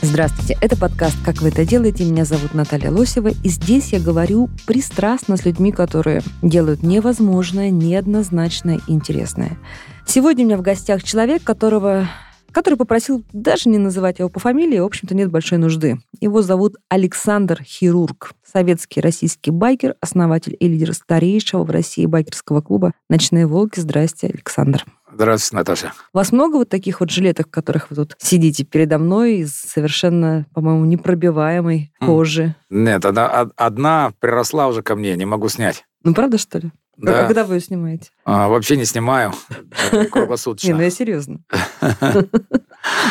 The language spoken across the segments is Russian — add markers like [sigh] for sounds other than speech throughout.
Здравствуйте, это подкаст «Как вы это делаете?». Меня зовут Наталья Лосева, и здесь я говорю пристрастно с людьми, которые делают невозможное, неоднозначное интересное. Сегодня у меня в гостях человек, которого который попросил даже не называть его по фамилии, в общем-то, нет большой нужды. Его зовут Александр Хирург, советский российский байкер, основатель и лидер старейшего в России байкерского клуба «Ночные волки». Здрасте, Александр. Здравствуйте, Наташа. У вас много вот таких вот жилеток, в которых вы тут сидите передо мной из совершенно, по-моему, непробиваемой М. кожи? Нет, одна, од- одна приросла уже ко мне, не могу снять. Ну, правда, что ли? А Да. Когда вы ее снимаете? А, вообще не снимаю [laughs] Не, круглосуточно. ну я серьезно. [laughs]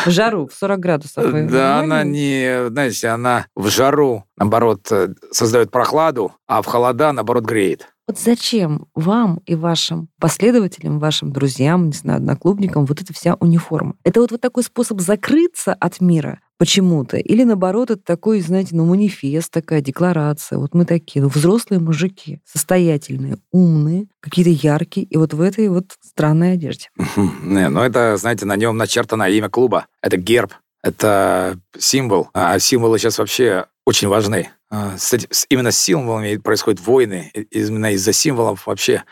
В жару, в 40 градусов. Да, она не, знаете, она в жару, наоборот, э, создает прохладу, а в холода, наоборот, греет. Вот зачем вам и вашим последователям, вашим друзьям, не знаю, одноклубникам вот эта вся униформа? Это вот, вот такой способ закрыться от мира почему-то? Или наоборот, это такой, знаете, ну, манифест, такая декларация. Вот мы такие, ну, взрослые мужики, состоятельные, умные, какие-то яркие, и вот в этой вот странной одежде. Не, ну это, знаете, на нем начертано имя клуба. Это герб, это символ. А символы сейчас вообще очень важны. А, с с- именно с символами происходят войны. Именно из-за символов вообще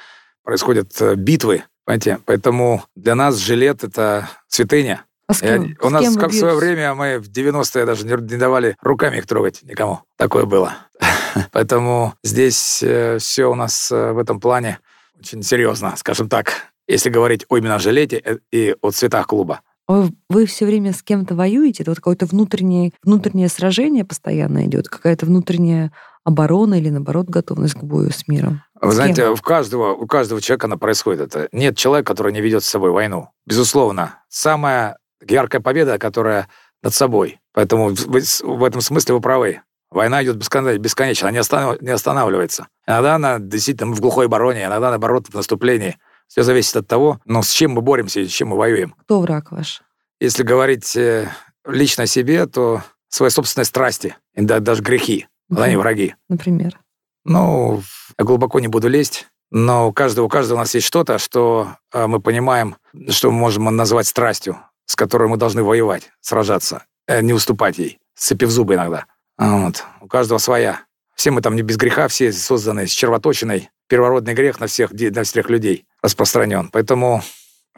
происходят э, битвы. Понимаете? Поэтому для нас жилет — это святыня. А с Я- кем? у С нас кем как в свое время мы в 90-е даже не, не давали руками их трогать никому. Такое было. [laughs] Поэтому здесь все у нас э, в этом плане очень серьезно, скажем так. Если говорить о именно жилете э, и о цветах клуба. Вы все время с кем-то воюете? Это вот какое-то внутреннее, внутреннее сражение постоянно идет? Какая-то внутренняя оборона или, наоборот, готовность к бою с миром? Вы С знаете, у каждого, у каждого человека она происходит. Это нет человека, который не ведет с собой войну. Безусловно. Самая яркая победа, которая над собой. Поэтому в, в- этом смысле вы правы. Война идет бескон- бесконечно, она не останавливается. Иногда она действительно в глухой обороне, иногда, наоборот, в наступлении. Все зависит от того, ну, с чем мы боремся и с чем мы воюем. Кто враг ваш? Если говорить э, лично о себе, то свои собственные страсти, и да- даже грехи, они Мгм. враги. Например. Ну, я глубоко не буду лезть, но у каждого, у каждого у нас есть что-то, что э, мы понимаем, что мы можем назвать страстью, с которой мы должны воевать, сражаться, э, не уступать ей, сцепив зубы иногда. Вот. У каждого своя. Все мы там не без греха, все созданы с червоточиной. Первородный грех на всех, на всех людей распространен. Поэтому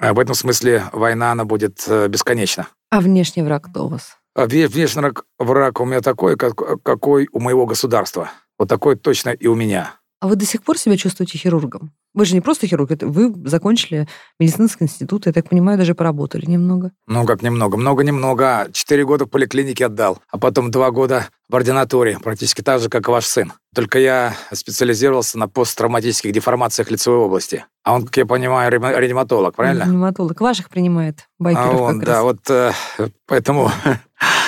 э, в этом смысле война, она будет э, бесконечна. А внешний враг кто у вас? А внешний враг- враг у меня такой, как- какой у моего государства. Вот такой точно и у меня. А вы до сих пор себя чувствуете хирургом? Вы же не просто хирург, это вы закончили медицинский институт, я так понимаю, даже поработали немного. Ну, как немного. Много-немного. Четыре года в поликлинике отдал, а потом два года в ординатуре, практически так же, как и ваш сын. Только я специализировался на посттравматических деформациях лицевой области. А он, как я понимаю, реаниматолог, правильно? Реаниматолог. Ваших принимает А байкеров он, как да, раз. вот э, поэтому [laughs]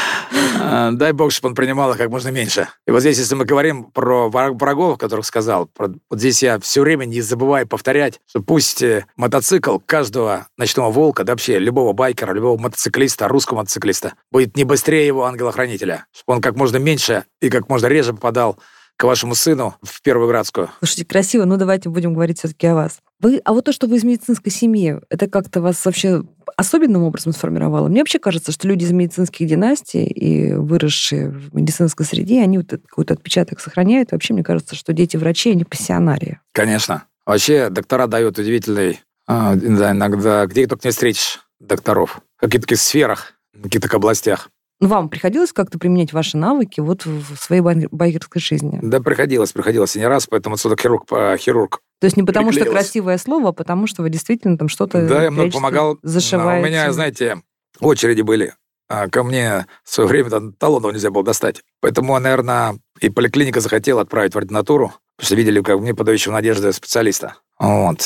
дай бог, чтобы он принимал их как можно меньше. И вот здесь, если мы говорим про враг- врагов, которых сказал, про- вот здесь я все время не забываю повторять, что пусть э, мотоцикл каждого ночного волка, да вообще любого байкера, любого мотоциклиста, русского мотоциклиста, будет не быстрее его ангела-хранителя, чтобы он как можно меньше и как можно реже попадал к вашему сыну в Первую Градскую. Слушайте, красиво, но давайте будем говорить все-таки о вас. Вы, а вот то, что вы из медицинской семьи, это как-то вас вообще особенным образом сформировало? Мне вообще кажется, что люди из медицинских династий и выросшие в медицинской среде, они вот какой-то отпечаток сохраняют. Вообще, мне кажется, что дети врачей, они пассионарии. Конечно. Вообще доктора дают удивительный, а, да, иногда, где только не встретишь докторов. В каких-то сферах, в каких-то областях. Ну, Вам приходилось как-то применять ваши навыки вот в своей бай- байкерской жизни? Да, приходилось, приходилось и не раз, поэтому отсюда хирург, по- хирург. То есть не потому, что красивое слово, а потому что вы действительно там что-то Да, я много помогал. зашиваете. А У меня, знаете, очереди были. А Ко мне в свое время там талонов нельзя было достать. Поэтому, наверное, и поликлиника захотела отправить в ординатуру, потому что видели, как мне подающего надежды специалиста. Вот.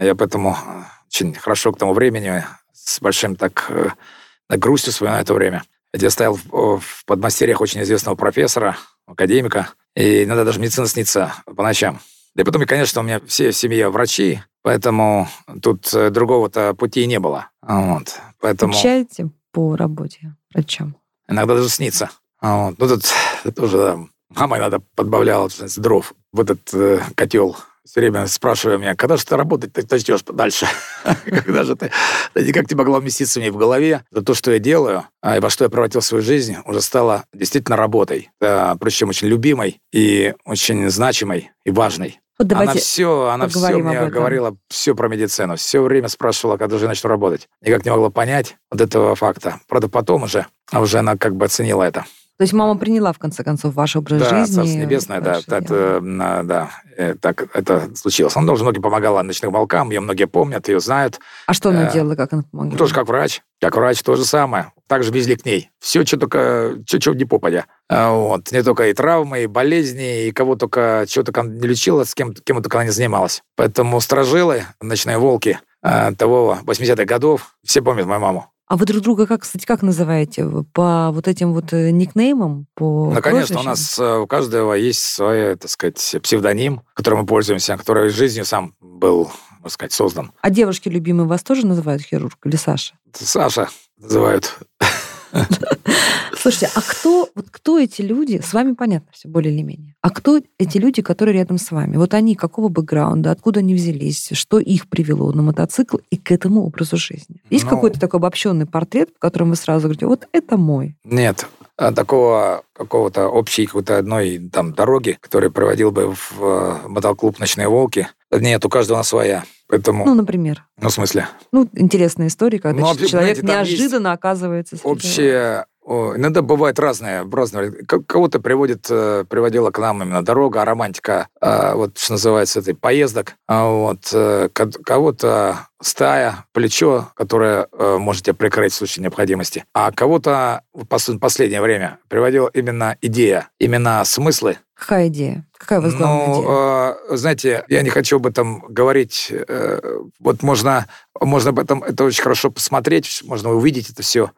Я поэтому очень хорошо к тому времени, с большим так э, так грустью вспоминаю это время. Я стоял в, в подмастерьях очень известного профессора, академика, и иногда даже медицина снится по ночам. Да и потом, и, конечно, у меня все в семье врачи, Поэтому тут э, другого-то пути не было. Вот. Поэтому Скучаете по работе врачом? иногда даже снится. Вот. Ну, тут тоже да, мама иногда подбавляла дров в этот э, котел. Все время спрашивая меня, когда же ты работать ты начнешь дальше? [laughs] Когда же ты... Никак не могло вместиться мне в голове. За то, что я делаю, а, и во что я превратил свою жизнь, уже стало действительно работой. Да, причем очень любимой и очень значимой и важной. Вот она все, она все мне говорила все про медицину. Все время спрашивала, когда же я начну работать. Никак не могла понять вот этого факта. Правда, потом уже, а уже она как бы оценила это. То есть мама приняла, в конце концов, ваш образ Да, жизни? Царство Небесное, да, это, дело. на- да, э, так это случилось. Она тоже многим помогала ночным волкам, ее многие помнят, ее знают. А что она э, делала, как она помогала? Ну, тоже как врач. Как врач то же самое. Также везли к ней. Все, что только, что, что не попадя. А, Вот. Не только и травмы, и болезни, и кого только, чего только она не лечила, с кем, кем только она не занималась. Поэтому сторожилы, ночные волки э, того 80-х годов, все помнят мою маму. А вы друг друга, как, кстати, как называете? По вот этим вот э, никнеймам? По Ну, конечно, у нас э, у каждого есть свой, так сказать, псевдоним, которым мы пользуемся, который жизнью сам был, можно сказать, создан. А девушки любимые вас тоже называют хирург или Саша? Саша называют. [laughs] Слушайте, а кто, вот кто эти люди? С вами понятно все, более или менее. А кто эти люди, которые рядом с вами? Вот они какого бэкграунда, откуда они взялись, что их привело на мотоцикл и к этому образу жизни? Есть Ну- какой-то такой обобщенный портрет, в котором вы сразу говорите, вот это мой. Нет, а такого какого-то общей какой-то одной там дороги, которая проводил бы в э, мотоклуб «Ночные волки». Нет, у каждого она своя. Поэтому, Ну, например. ну, в смысле, Ну, интересная история, когда Ну, человек есть неожиданно оказывается... среди вас. общее... о, Иногда бывает разное, разное. Кого-то приводит, э, приводила к нам именно дорога, романтика, а, вот что называется, этой поездок. А Вот, э, ко- кого-то стая, плечо, которое э, может тебя прикрыть в случае необходимости. А кого-то в пос- последнее время приводила именно идея, именно смыслы, Какая идея? Какая у вас главная идея? ну, э, знаете, я не хочу об этом говорить. э, Вот можно, можно об этом, это очень хорошо посмотреть, можно увидеть это все.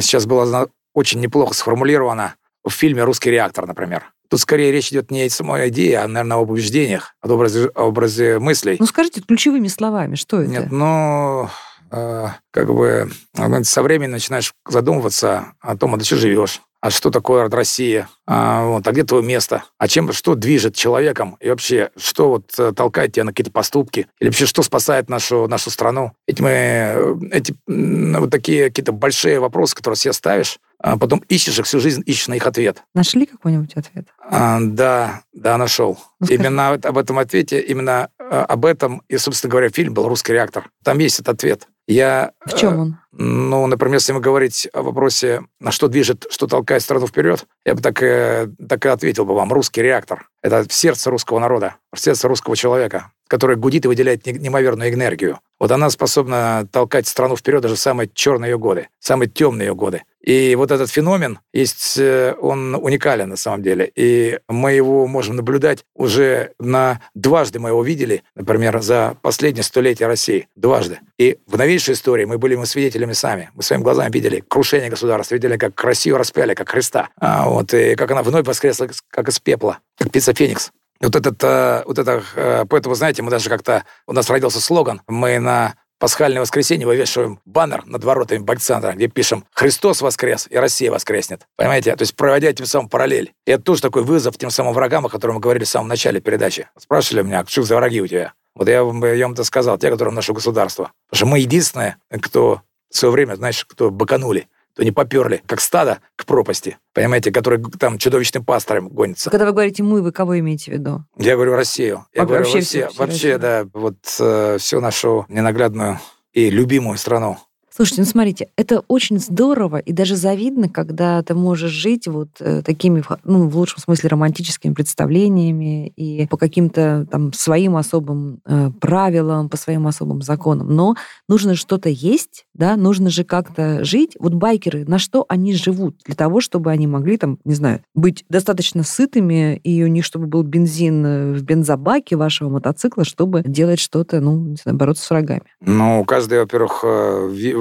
Сейчас было очень неплохо сформулировано в фильме «Русский реактор», например. Тут скорее речь идет не о самой идее, а, наверное, об убеждениях, об образе, об образе мыслей. Ну, скажите ключевыми словами, что это? Нет, ну, э, как бы э, со временем начинаешь задумываться о том, а ты что живешь, а что такое Россия, а, вот, а где твое место, а чем, что движет человеком, и вообще, что вот э, толкает тебя на какие-то поступки, или вообще, что спасает нашу, нашу страну. Ведь мы э, эти м, вот такие какие-то большие вопросы, которые себе ставишь, а потом ищешь их всю жизнь, ищешь на их ответ. Нашли какой-нибудь ответ? А, да, да, нашел. Ну, именно об этом ответе, именно э, об этом, и, собственно говоря, фильм был «Русский реактор». Там есть этот ответ. Я, В чем э, он? Ну, например, если мы говорить о вопросе, на что движет, что толкает страну вперед, я бы так, э, так и ответил бы вам. Русский реактор. Это сердце русского народа, сердце русского человека, который гудит и выделяет не- неимоверную энергию. Вот она способна толкать страну вперед даже в самые черные ее годы, самые темные ее годы. И вот этот феномен есть, э, он уникален на самом деле. И мы его можем наблюдать уже на дважды мы его видели, например, за последнее столетие России. Дважды. И в новейшей истории мы были мы свидетелями сами. Мы своими глазами видели крушение государства, видели, как Россию распяли, как Христа. А, вот, и как она вновь воскресла, как из пепла, как птица Феникс. Вот этот, э, вот это, э, поэтому, знаете, мы даже как-то, у нас родился слоган, мы на пасхальное воскресенье вывешиваем баннер над воротами Бальцентра, где пишем «Христос воскрес, и Россия воскреснет». Понимаете? То есть проводя тем самым параллель. И это тоже такой вызов тем самым врагам, о котором мы говорили в самом начале передачи. Спрашивали меня, что за враги у тебя? Вот я вам, я это сказал, те, которые наше государство. Потому что мы единственные, кто в свое время, знаешь, кто баканули, кто не поперли, как стадо к пропасти, понимаете, которые там чудовищным пастором гонятся. Когда вы говорите «мы», вы кого имеете в виду? Я говорю Россию. Я Вообще говорю всю Вообще, Россию. да, вот э, всю нашу ненаглядную и любимую страну. Слушайте, ну смотрите, это очень здорово и даже завидно, когда ты можешь жить вот э, такими, ну, в лучшем смысле, романтическими представлениями и по каким-то там своим особым э, правилам, по своим особым законам. Но нужно что-то есть, да, нужно же как-то жить. Вот байкеры, на что они живут? Для того, чтобы они могли там, не знаю, быть достаточно сытыми, и у них, чтобы был бензин э, в бензобаке вашего мотоцикла, чтобы делать что-то, ну, не знаю, бороться с врагами. Ну, у каждого, во-первых,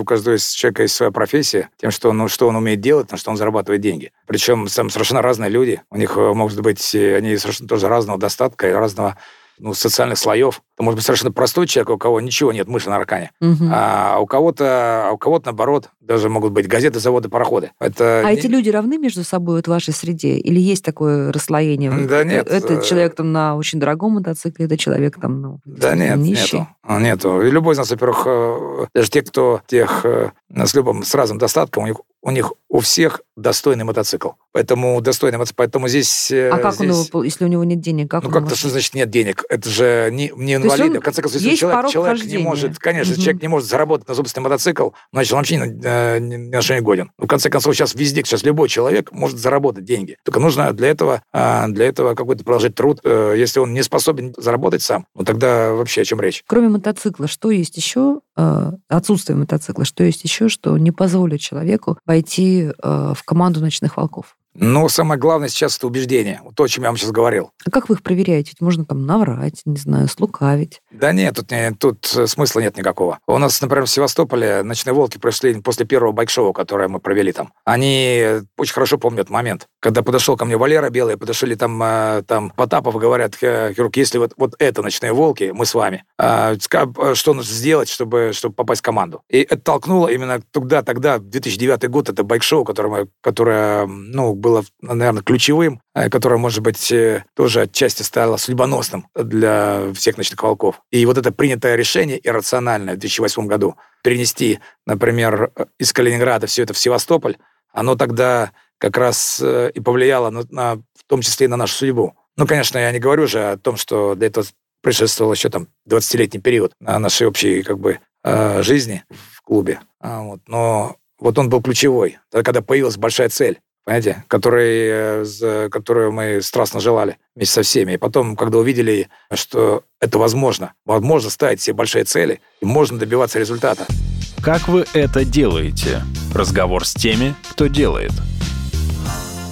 у каждого человека есть своя профессия, тем, что ну, что он умеет делать, на что он зарабатывает деньги. Причем там совершенно разные люди. У них э, могут быть, они совершенно тоже разного достатка и разного ну, социальных слоев. Это может быть совершенно простой человек, у кого ничего нет, мыши на ракане. Мгм. А у кого-то, а у кого-то наоборот, даже могут быть газеты, заводы, пароходы. Это А не- эти люди равны между собой вот в вашей среде? Или есть такое расслоение? Да нет, Это э, человек там на очень дорогом мотоцикле, это человек там, ну, Да нет, нищий. нету. А, Нету. И любой из нас, во-первых, э, даже те, кто тех э, с любым, с разным достатком, у них, у них у всех достойный мотоцикл. Поэтому достойный мотоцикл. Поэтому здесь... э, А как он здесь- его, пол- если у него нет денег, как Ну он как-то может- что значит нет денег? Это же не, не инвалиды. он- В конце концов, если человек, человек не может, конечно, Мгм. человек не может заработать на собственный мотоцикл, значит, он вообще ни, э, на что не годен. Ну, в конце концов, сейчас везде, сейчас любой человек может заработать деньги. Только нужно для этого, а, для этого какой-то приложить труд. Э, Если он не способен заработать сам, ну тогда вообще о чем речь? Кроме мотоцикла, что есть еще, э, отсутствие мотоцикла, что есть еще, что не позволит человеку пойти э, в команду ночных волков? Но самое главное сейчас это убеждение. Вот то, о чем я вам сейчас говорил. А как вы их проверяете? Ведь можно там наврать, не знаю, слукавить. Да нет, тут, не- тут э, смысла нет никакого. У нас, например, в Севастополе «Ночные волки» прошли после первого байк-шоу, которое мы провели там. Они э, очень хорошо помнят момент, когда подошел ко мне Валера Белый, подошли там, э, там Потапов говорят, «Э, Хирург, если вот, вот это «Ночные волки», мы с вами. А, э, что нужно сделать, чтобы, чтобы попасть в команду? И это толкнуло именно тогда, тогда, 2009 год, это байк-шоу, которое, мы- которое ну, было, наверное, ключевым, э, которое, может быть, э, тоже отчасти стало судьбоносным для всех ночных волков. И вот это принятое решение иррациональное в 2008 году перенести, например, э, из Калининграда все это в Севастополь, оно тогда как раз и повлияло, на, на- в том числе и на нашу судьбу. Ну, конечно, я не говорю же о том, что для этого предшествовал еще там 20-летний период нашей общей как бы жизни в клубе. А, вот. Но вот он был ключевой, когда появилась большая цель, понимаете, который, э, которую мы страстно желали вместе со всеми. И потом, когда увидели, что это возможно, возможно ставить себе большие цели, и можно добиваться результата. Как вы это делаете? Разговор с теми, кто делает.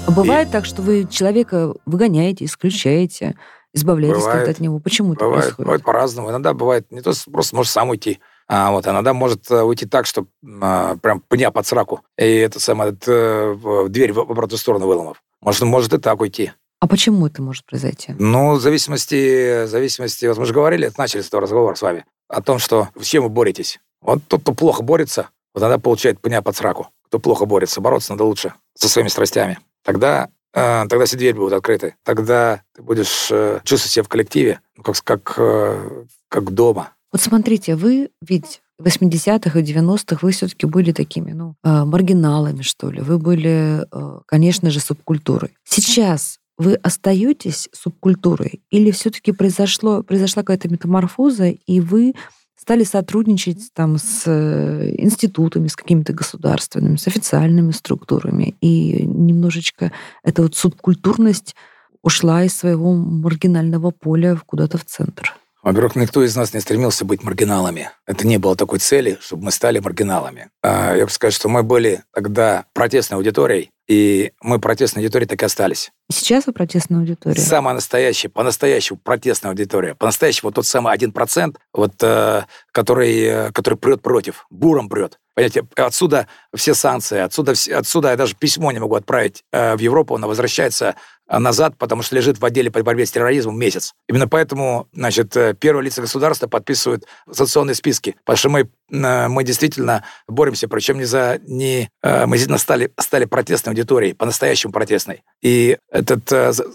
А бывает так, что вы человека выгоняете, исключаете, избавляетесь Бывает. как-то от него. Почему это Бывает, происходит? бывает по-разному. Иногда бывает не то, что просто может сам уйти, а вот иногда может э, уйти так, что а, прям пня под сраку, и это самое, это, э, в- дверь в обратную сторону выломав. Может, может и так уйти. А почему это может произойти? Ну, в зависимости, в зависимости, вот мы же говорили, начали с этого разговора с вами, о том, что с чем вы боретесь. Вот тот, кто плохо борется, вот тогда получает пня под сраку. Кто плохо борется, бороться надо лучше со своими страстями. Тогда, э, тогда все двери будут открыты. Тогда ты будешь э, чувствовать себя в коллективе, ну, как, как, э, как дома. Вот смотрите, вы ведь в 80-х и 90-х вы все-таки были такими, ну, э, маргиналами, что ли. Вы были, э, конечно же, субкультурой. Сейчас вы остаетесь субкультурой или все-таки произошло, произошла какая-то метаморфоза, и вы стали сотрудничать там с э, институтами, с какими-то государственными, с официальными структурами, и немножечко эта вот субкультурность ушла из своего маргинального поля куда-то в центр. Во-первых, никто из нас не стремился быть маргиналами. Это не было такой цели, чтобы мы стали маргиналами. А, Я бы сказать, что мы были тогда протестной аудиторией, и мы протестной аудиторией так и остались. Сейчас вы протестная аудитория. Самая настоящая, по-настоящему протестная аудитория. По-настоящему вот тот самый один процент, вот, э, который, э, который прет против, буром прет. Понимаете, отсюда все санкции, отсюда, отсюда я даже письмо не могу отправить э, в Европу, она возвращается э, назад, потому что лежит в отделе по борьбе с терроризмом месяц. Именно поэтому, значит, э, первые лица государства подписывают санкционные списки, потому что мы, мы действительно боремся, причем не за... Не, мы действительно стали, стали протестной аудиторией, по-настоящему протестной. И этот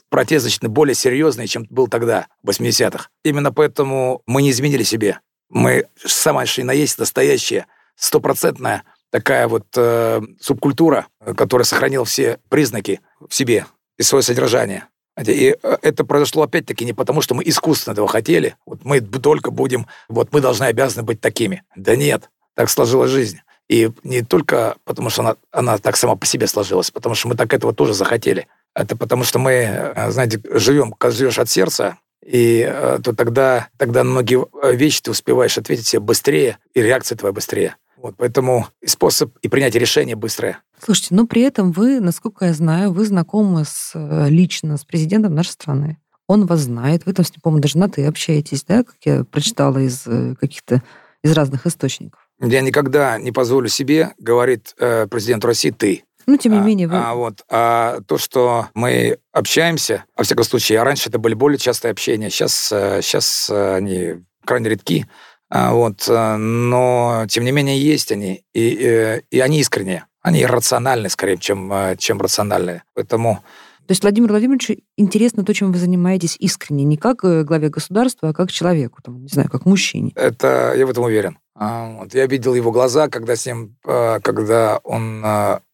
протест значительно более серьезный, чем был тогда, в 80-х. Именно поэтому мы не изменили себе. Мы самая что ни на есть настоящая, стопроцентная такая вот э, субкультура, которая сохранила все признаки в себе и свое содержание. И э, это произошло опять-таки не потому, что мы искусственно этого хотели. Вот мы только будем, вот мы должны обязаны быть такими. Да нет, так сложилась жизнь. И не только потому, что она, она так сама по себе сложилась, потому что мы так этого тоже захотели. Это потому, что мы, э, знаете, живем, когда живешь от сердца, и э, то тогда, тогда на многие вещи ты успеваешь ответить себе быстрее, и реакция твоя быстрее. Вот, поэтому и способ и принятие решения быстрое. Слушайте, но при этом вы, насколько я знаю, вы знакомы с, э, лично с президентом нашей страны. Он вас знает, вы там с ним, по-моему, даже на «ты» общаетесь, да, как я прочитала из э, каких-то, из разных источников. Я никогда не позволю себе, говорит э, президент России, ты. Ну, тем не А, менее, вы... А, вот, а то, что мы общаемся, во всяком случае, а раньше это были более частые общения, сейчас, э, сейчас они крайне редки, а, вот, э, но тем не менее есть они, и, э, и они искренние, они рациональны скорее, чем, э, чем рациональные. Поэтому То есть Владимир Владимирович интересно то, чем вы занимаетесь искренне, не как главе государства, а как человеку, там, не знаю, как мужчине. это я в этом уверен. А, вот, я видел его глаза, когда с ним, когда он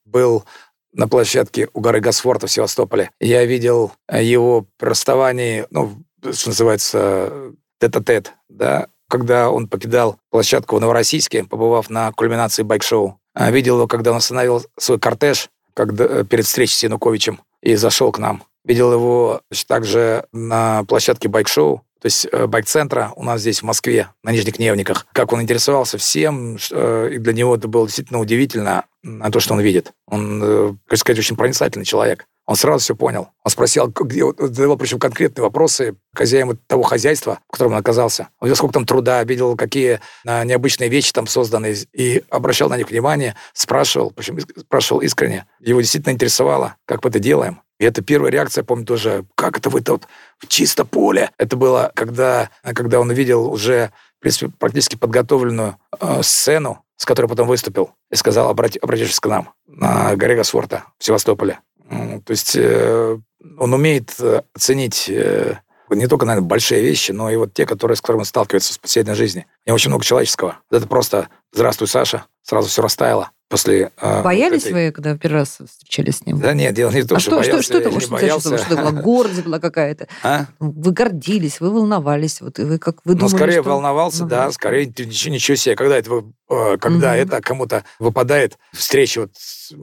был на площадке у горы Госфорта в Севастополе. Я видел его при расставании, ну, что называется, тет-а-тет, да, когда он покидал площадку в Новороссийске, побывав на кульминации байк-шоу. А, Видел его, когда он остановил свой кортеж когда, перед встречей с Януковичем и зашел к нам. Видел его также на площадке байк-шоу, то есть э, байк-центра у нас здесь в Москве, на Нижних Невниках. Как он интересовался всем, э, и для него это было действительно удивительно, то, что он видит. Он, э, как сказать, очень проницательный человек. Он сразу все понял. Он спросил, где, задавал причем конкретные вопросы хозяину того хозяйства, в котором он оказался. Он видел, сколько там труда, видел, какие а, необычные вещи там созданы, и обращал на них внимание, спрашивал, причем спрашивал искренне. Его действительно интересовало, как мы это делаем. И это первая реакция, помню тоже, как это вы тут в чисто поле. Это было, когда, когда он увидел уже в принципе, практически подготовленную э, сцену, с которой потом выступил, и сказал, обрати, обратившись к нам на горе Госфорта в Севастополе. То есть э, он умеет э, оценить э, не только, наверное, большие вещи, но и вот те, которые, с которыми сталкивается в повседневной жизни. И очень много человеческого. Это просто «Здравствуй, Саша». Сразу все растаяло. После, э, Боялись этой- вы, когда первый раз встречались с ним? Да нет, дело не в том, а что, что, что, боялся, что что это чувствовало? боялся. Что это была гордость была какая-то? А? Вы гордились, вы волновались, вот и вы как вы Ну, думали, скорее что- волновался, да, волновались. скорее ничего, ничего себе. Когда это, вы- э, когда Мгм. это кому-то выпадает встреча, вот,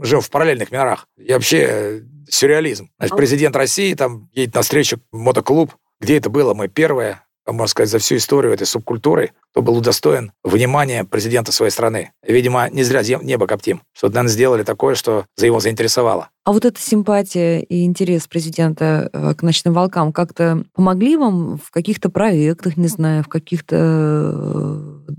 живем в параллельных мирах. И вообще э, сюрреализм. Значит, А- президент России там едет на встречу в мотоклуб. Где это было? Мы первое, можно сказать, за всю историю этой субкультуры, кто был удостоен внимания президента своей страны. Видимо, не зря небо коптим. Что, наверное, сделали такое, что за его заинтересовало. А вот эта симпатия и интерес президента э, к ночным волкам как-то помогли вам в каких-то проектах, не знаю, в каких-то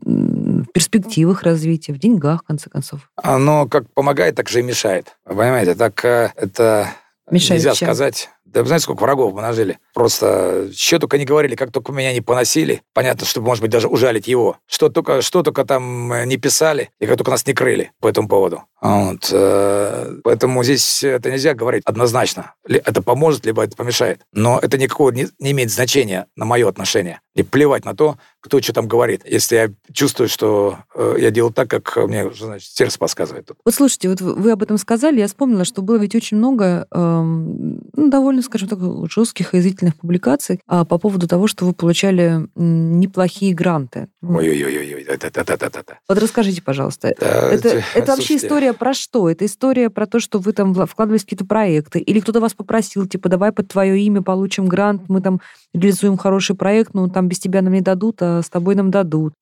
э, перспективах развития, в деньгах, в конце концов? Оно как помогает, так же и мешает. Понимаете, так э, это Мешает нельзя чем? сказать. Да вы знаете, сколько врагов мы нажили? Просто что только не говорили, как только меня не поносили. Понятно, что, может быть, даже ужалить его. Что только, что только там э, не писали, и как только нас не крыли по этому поводу. Вот. э, Поэтому здесь это нельзя говорить однозначно. Это поможет, либо это помешает. Но это никакого не, не имеет значения на мое отношение. И плевать на то, кто что там говорит. Если я чувствую, что э, я делаю так, как мне значит, сердце подсказывает. Вот слушайте, вот вы об этом сказали, я вспомнила, что было ведь очень много эм, ну, довольно, скажем так, жестких и язвительных публикаций а, по поводу того, что вы получали неплохие гранты. Ой-ой-ой, да-да-да-да-да. Вот расскажите, пожалуйста, Да, Это, это- это вообще слушайте, история про что? Это история про то, что вы там вкладывались в какие-то проекты, или кто-то вас попросил, типа, давай под твое имя получим грант, мы там реализуем хороший проект, ну там без тебя нам не дадут, а с тобой нам дадут.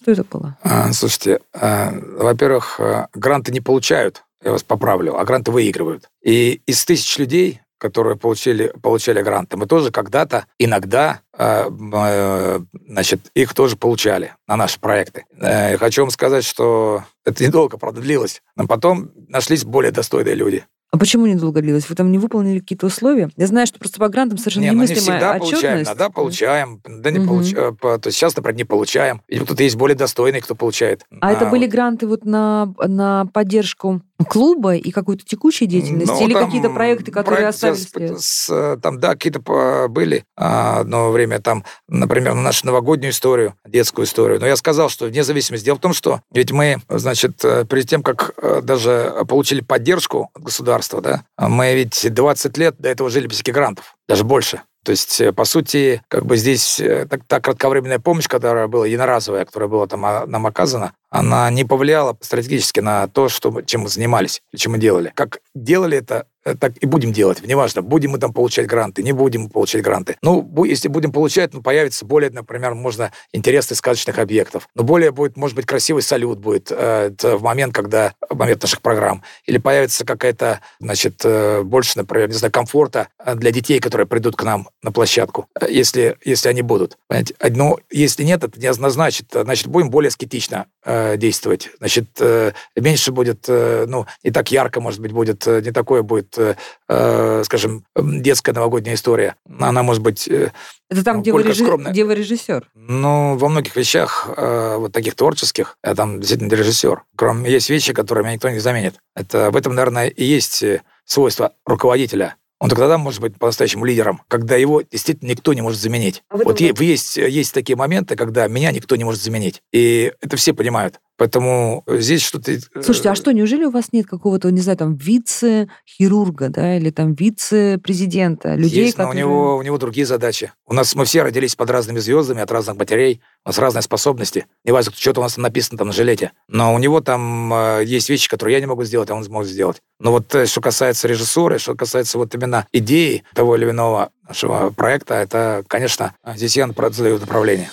Что это было? а, Слушайте, а, во-первых, а, гранты не получают, я вас поправлю, а гранты выигрывают. И из тысяч людей, которые получили, получали гранты, мы тоже когда-то, иногда, м, э, значит, их тоже получали на наши проекты. Э, хочу вам сказать, что это недолго, правда, длилось. Но потом нашлись более достойные люди. А почему недолго длилось? Вы там не выполнили какие-то условия? Я знаю, что просто по грантам совершенно Не, ну не немыслимая всегда получаем, иногда получаем, да не Мгм. получаем. То есть сейчас, например, не получаем. Или кто-то есть более достойный, кто получает. А это вот. были гранты вот на, на поддержку клуба и какой-то текущей деятельности? Ну, или какие-то проекты, которые проект оставили с- с, э, Там, да, какие-то по- были а, одно время там, например, на нашу новогоднюю историю, детскую историю. Но я сказал, что вне зависимости. Дело в том, что ведь мы, значит, э, перед тем, как э, даже получили поддержку от государства, да, мы ведь 20 лет до этого жили без всяких грантов, даже больше. То есть, э, по сути, как бы здесь э, так, та кратковременная помощь, которая была единоразовая, которая была там а, нам оказана, она не повлияла стратегически на то, что чем мы занимались, чем мы делали. Как делали это, так и будем делать. Неважно, будем мы там получать гранты, не будем мы получать гранты. Ну, если будем получать, ну, появится более, например, можно интересных сказочных объектов. Но более будет, может быть, красивый салют будет э, в момент, когда, в момент наших программ. Или появится какая-то, значит, э, больше, например, не знаю, комфорта э, для детей, которые придут к нам на площадку, э, если, если они будут. Понимаете? Но если нет, это не значит, значит, будем более аскетично э, действовать. Значит, э, меньше будет, э, ну, не так ярко, может быть, будет, э, не такое будет, э, э, скажем, детская новогодняя история. Она может быть... Э, Это там, где вы, режи... где вы режиссер? Ну, во многих вещах, э, вот таких творческих, я там действительно режиссер. Кроме есть вещи, которые меня никто не заменит. Это в этом, наверное, и есть э, свойство руководителя он только тогда может быть по-настоящему лидером, когда его действительно никто не может заменить. А вот есть, есть такие моменты, когда меня никто не может заменить. И это все понимают. Поэтому здесь что-то... Э, Слушайте, а что, неужели у вас нет какого-то, не знаю, там, вице-хирурга, да, или там вице-президента, людей, Есть, которые... но у него, у него другие задачи. У нас мы все родились под разными звездами, от разных матерей, у нас разные способности. Не важно, что-то у нас написано там на жилете. Но у него там э, есть вещи, которые я не могу сделать, а он сможет сделать. Но вот э, что касается режиссуры, что касается вот именно идеи того или иного нашего проекта, это, конечно, здесь я задаю направление.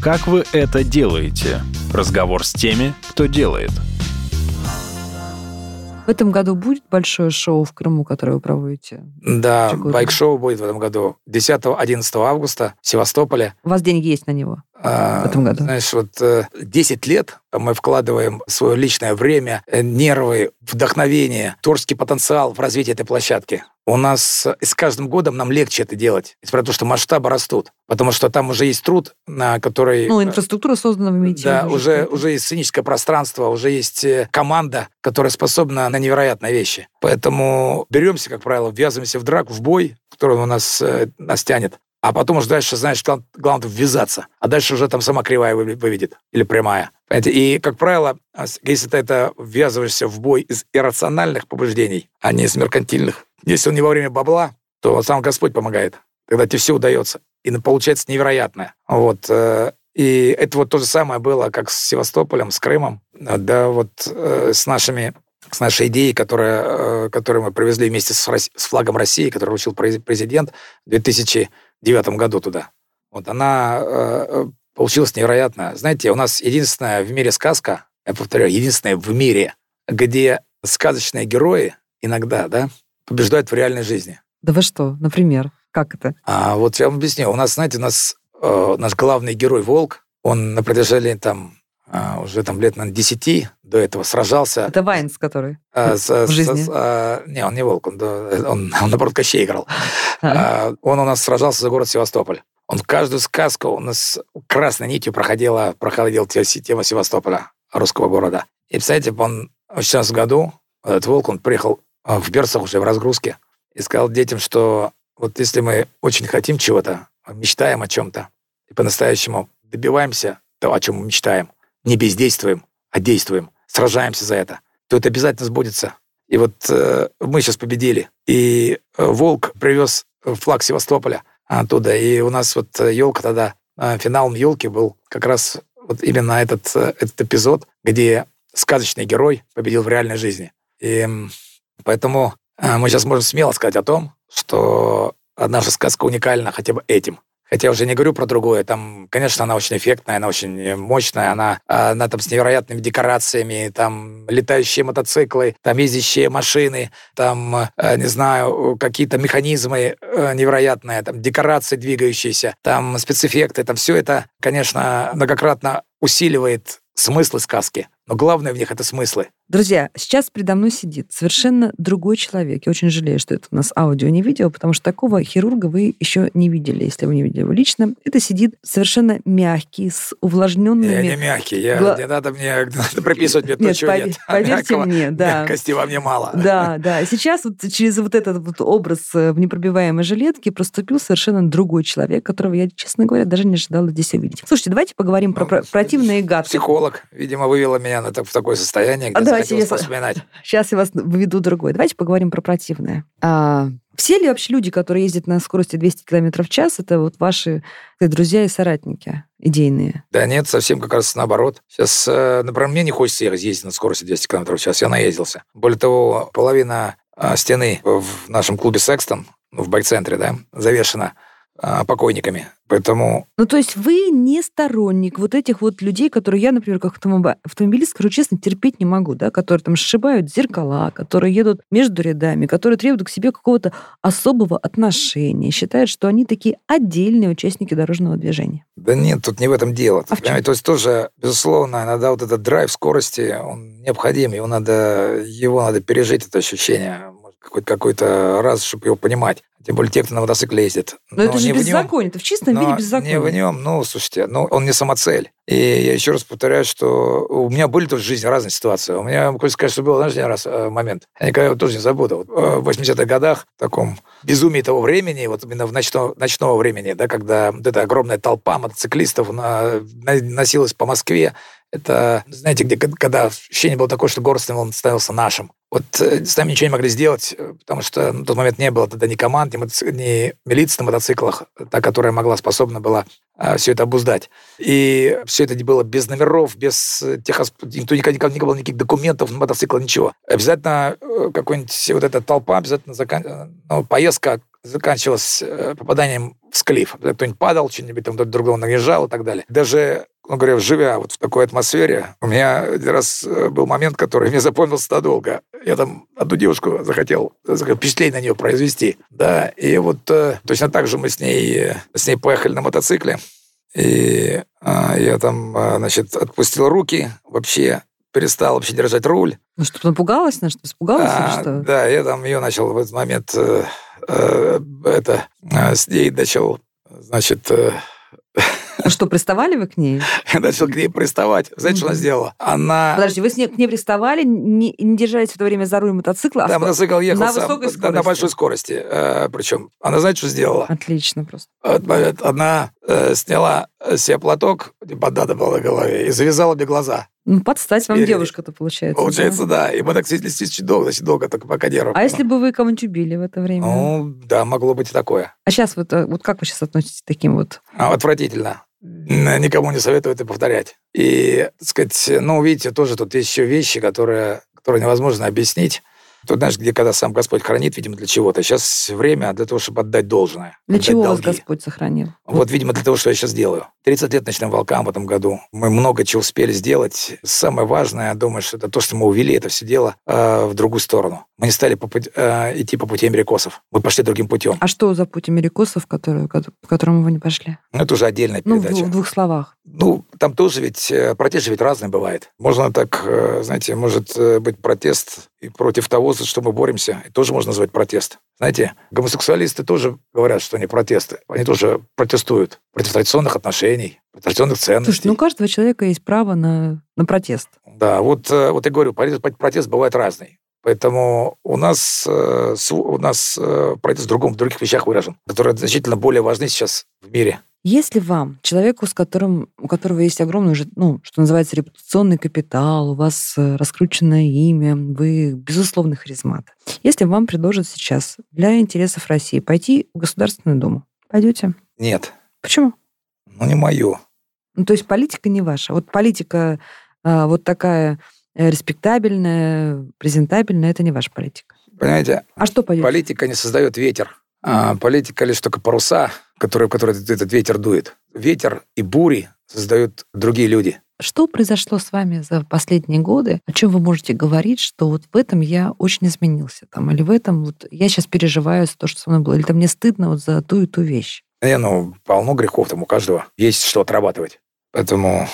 Как вы это делаете? Разговор с теми, кто делает. В этом году будет большое шоу в Крыму, которое вы проводите? Да, байк-шоу будет в этом году. 10-11 августа в Севастополе. У вас деньги есть на него в этом году? Знаешь, вот 10 э, лет мы вкладываем свое личное время, э, нервы, вдохновение, творческий потенциал в развитие этой площадки. У нас с каждым годом нам легче это делать, несмотря на то, что масштабы растут. Потому что там уже есть труд, на который... Ну, инфраструктура создана, вы имеете Да, уже, уже есть сценическое пространство, уже есть э, команда, которая способна на невероятные вещи. Поэтому беремся, как правило, ввязываемся в драку, в бой, который у нас, нас тянет. А потом уже дальше, знаешь, главное ввязаться. А дальше уже там сама кривая выведет. Или прямая. Понимаете? И, как правило, если ты это ввязываешься в бой из иррациональных побуждений, а не из меркантильных, если он не во время бабла, то сам Господь помогает. Тогда тебе все удается. И получается невероятное. Вот. Э, и это вот то же самое было, как с Севастополем, с Крымом, да, вот э, с нашими с нашей идеей, которая, э, которую мы привезли вместе с, с флагом России, который учил президент в 2000 девятом году туда. Вот она э, получилась невероятно. Знаете, у нас единственная в мире сказка, я повторяю, единственная в мире, где сказочные герои иногда, да, побеждают в реальной жизни. Да вы что, например, как это? А вот я вам объясню. У нас, знаете, у нас э, наш главный герой Волк, он на протяжении там а, уже там лет, на 10 до этого сражался. Это Вайнс, который а, с, в жизни? С, а, не, он не волк, он, он, [laughs] он, он наоборот, Кощей играл. [laughs] А. Он у нас сражался за город Севастополь. Он в каждую сказку у нас красной нитью проходила, проходила тема Севастополя, русского города. И, представляете, он в 16 году, этот волк, он приехал в берцах уже в разгрузке и сказал детям, что вот если мы очень хотим чего-то, мечтаем о чем-то, и по-настоящему добиваемся того, о чем мы мечтаем, не бездействуем, а действуем, сражаемся за это, то это обязательно сбудется. И вот э, мы сейчас победили. И э, Волк привез флаг Севастополя оттуда. И у нас вот елка тогда, э, финалом елки был как раз вот именно этот, э, этот эпизод, где сказочный герой победил в реальной жизни. И поэтому э, мы сейчас можем смело сказать о том, что наша сказка уникальна хотя бы этим. Хотя я уже не говорю про другое. Там, конечно, она очень эффектная, она очень мощная, она, она там с невероятными декорациями, там летающие мотоциклы, там ездящие машины, там, э, не знаю, какие-то механизмы э, невероятные, там декорации двигающиеся, там спецэффекты, там все это, конечно, многократно усиливает смыслы сказки. Но главное в них — это смыслы. Друзья, сейчас передо мной сидит совершенно другой человек. Я очень жалею, что это у нас аудио, не видео, потому что такого хирурга вы еще не видели, если вы не видели его лично. Это сидит совершенно мягкий, с увлажненными... Я не мягкий, я, Гла... не надо мне [laughs] надо прописывать мне то, нет, чего повер... нет. [laughs] Поверьте Мягкого, мне, да. Мягкости во мне мало. [laughs] Да, да. Сейчас вот через вот этот вот образ э, в непробиваемой жилетке проступил совершенно другой человек, которого я, честно говоря, даже не ожидала здесь увидеть. Слушайте, давайте поговорим ну, про противные гадкие. Психолог, видимо, вывела меня на, в такой состояние, где а давайте вспоминать. [laughs] Сейчас я вас введу другой. Давайте поговорим про противное. А, все ли вообще люди, которые ездят на скорости 200 км в час, это вот ваши друзья и соратники идейные? Да нет, совсем как раз наоборот. Сейчас, э, например, мне не хочется ездить на скорости 200 км в час, я наездился. Более того, половина а, стены в нашем клубе «Секстон», ну, в байк-центре, да, завешена покойниками. Поэтому... Ну, то есть вы не сторонник вот этих вот людей, которые я, например, как автомобилист, скажу честно, терпеть не могу, да, которые там сшибают зеркала, которые едут между рядами, которые требуют к себе какого-то особого отношения, считают, что они такие отдельные участники дорожного движения. Да нет, тут не в этом дело. А в чем? То есть тоже, безусловно, иногда вот этот драйв скорости, он необходим, его надо, его надо пережить, это ощущение какой-то какой раз, чтобы его понимать. Тем более те, кто на мотоцикле ездит. Но, но это же беззаконие, это в чистом виде беззаконие. Не в нем, ну, слушайте, ну, он не самоцель. И я еще раз повторяю, что у меня были тоже в жизни разные ситуации. У меня, хочу сказать, что был, знаешь, один раз э, момент. Я никогда его тоже не забуду. Вот, э, в 80-х годах, в таком безумии того времени, вот именно в ночного, ночного времени, да, когда вот эта огромная толпа мотоциклистов на, на, носилась по Москве, это, знаете, где, когда ощущение было такое, что город становился нашим. Вот э, с нами ничего не могли сделать, э, потому что на тот момент не было тогда ни команд, ни, мотоци... ни милиции на мотоциклах, та, которая могла, способна была а, все это обуздать. И все это было без номеров, без тех... Никто никогда не было никаких документов на мотоцикл, ничего. Обязательно э, какой-нибудь вот эта толпа, обязательно закан... ну, поездка заканчивалась попаданием в склиф. Кто-нибудь падал, что-нибудь там друг другого наезжал и так далее. Даже ну, говоря, живя вот в такой атмосфере, у меня один раз э, был момент, который мне запомнился надолго. Я там одну девушку захотел, захотел впечатление на нее произвести. Да, и вот э, точно так же мы с ней, э, с ней поехали на мотоцикле. И а, я там, значит, отпустил руки вообще, перестал вообще держать руль. Ну что, напугалась, на что, испугалась а, или что? Да, я там ее начал в этот момент, э, э, это, э, с ней начал, значит, э, ну что, приставали вы к ней? Я начал к ней приставать. Знаете, что она сделала? Она... Подожди, вы с ней, к ней приставали, не, не держались в это время за руль мотоцикла? А да, а мотоцикл ехал на сам, высокой скорости? на большой скорости. Э, причем, она знаете, что сделала? Отлично просто. Она э, сняла себе платок, типа надо было на голове, и завязала мне глаза. Ну, подстать вам девушка-то получается. Получается, да. да. И мы так сидели очень долго, очень долго, только пока нервы. А если бы вы кому-нибудь убили в это время? Ну, да, могло быть и такое. А сейчас вот, э, вот как вы сейчас относитесь к таким вот? А, отвратительно никому не советую это повторять. И, так сказать, ну, видите, тоже тут есть еще вещи, которые, которые невозможно объяснить. Тут, знаешь, где когда сам Господь хранит, видимо, для чего-то. Сейчас время для того, чтобы отдать должное. Для чего долги. вас Господь сохранил? Вот, вот, видимо, для того, что я сейчас делаю. 30 лет ночным волкам в этом году. Мы много чего успели сделать. Самое важное, я думаю, что это то, что мы увели это все дело э, в другую сторону. Мы не стали по пути, э, идти по пути америкосов. Мы пошли другим путем. А что за путь америкосов, который, по которому вы не пошли? Ну, это уже отдельная передача. Ну, в, в двух словах. Ну, там тоже ведь э, протест ведь разный бывает. Можно так, э, знаете, может э, быть протест и против того, за что мы боремся, и тоже можно назвать протест. Знаете, гомосексуалисты тоже говорят, что они протесты. Они тоже протестуют против традиционных отношений, традиционных ценностей. Слушайте, ну у каждого человека есть право на, на протест. Да, вот, вот я говорю, протест бывает разный. Поэтому у нас, у нас протест в другом, в других вещах выражен, которые значительно более важны сейчас в мире. Если вам, человеку, с которым, у которого есть огромный, уже, ну, что называется, репутационный капитал, у вас э, раскрученное имя, вы, безусловно, харизмат. Если вам предложат сейчас для интересов России пойти в Государственную Думу, пойдете? Нет. Почему? Ну, не мою. Ну, то есть политика не ваша. Вот политика а, вот такая э, респектабельная, презентабельная, это не ваша политика. Понимаете? А что пойдете? Политика не создает ветер. А политика лишь только паруса, которые, в которые этот ветер дует. Ветер и бури создают другие люди. Что произошло с вами за последние годы? О чем вы можете говорить, что вот в этом я очень изменился? Там, или в этом вот я сейчас переживаю за то, что со мной было? Или там мне стыдно вот за ту и ту вещь? Не, ну, полно грехов там у каждого. Есть что отрабатывать. Поэтому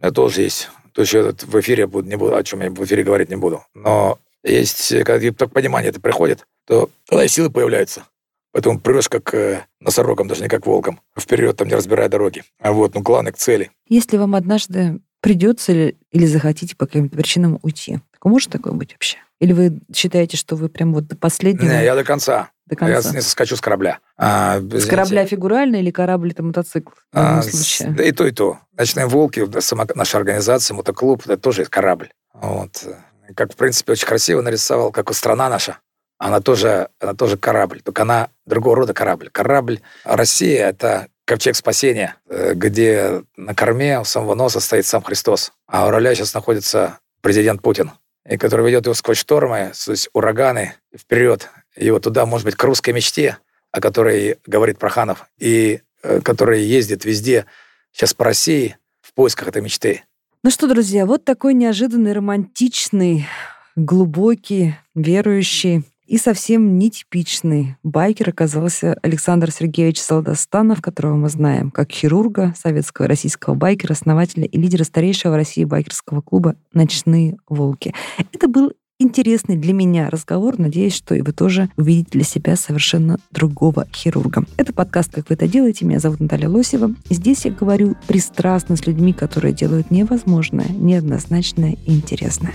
это тоже есть. То есть я в эфире буду, не буду, о чем я в эфире говорить не буду. Но есть, когда только понимание это приходит, то тогда силы появляются. Поэтому прешь как э, носорогом, даже не как волком. Вперед, там, не разбирая дороги. А вот, ну, главное, к цели. Если вам однажды придется или, или захотите по каким-то причинам уйти, так может такое быть вообще? Или вы считаете, что вы прям вот до последнего... Не, я до конца. До конца. Я не соскочу с корабля. А, с корабля фигурально или корабль это мотоцикл? В а, случае? Да и то, и то. Ночные волки, сама наша организация, мотоклуб, это тоже корабль. Вот. Как, в принципе, очень красиво нарисовал, как страна наша она тоже, она тоже корабль, только она другого рода корабль. Корабль Россия — это ковчег спасения, э, где на корме у самого носа стоит сам Христос, а у руля сейчас находится президент Путин, и который ведет его сквозь штормы, то есть ураганы, вперед, и вот туда, может быть, к русской мечте, о которой говорит Проханов, и э, который ездит везде сейчас по России в поисках этой мечты. Ну что, друзья, вот такой неожиданный, романтичный, глубокий, верующий и совсем нетипичный байкер оказался Александр Сергеевич Солдостанов, которого мы знаем как хирурга советского российского байкера, основателя и лидера старейшего в России байкерского клуба «Ночные волки». Это был интересный для меня разговор. Надеюсь, что и вы тоже увидите для себя совершенно другого хирурга. Это подкаст «Как вы это делаете». Меня зовут Наталья Лосева. Здесь я говорю пристрастно с людьми, которые делают невозможное, неоднозначное и интересное.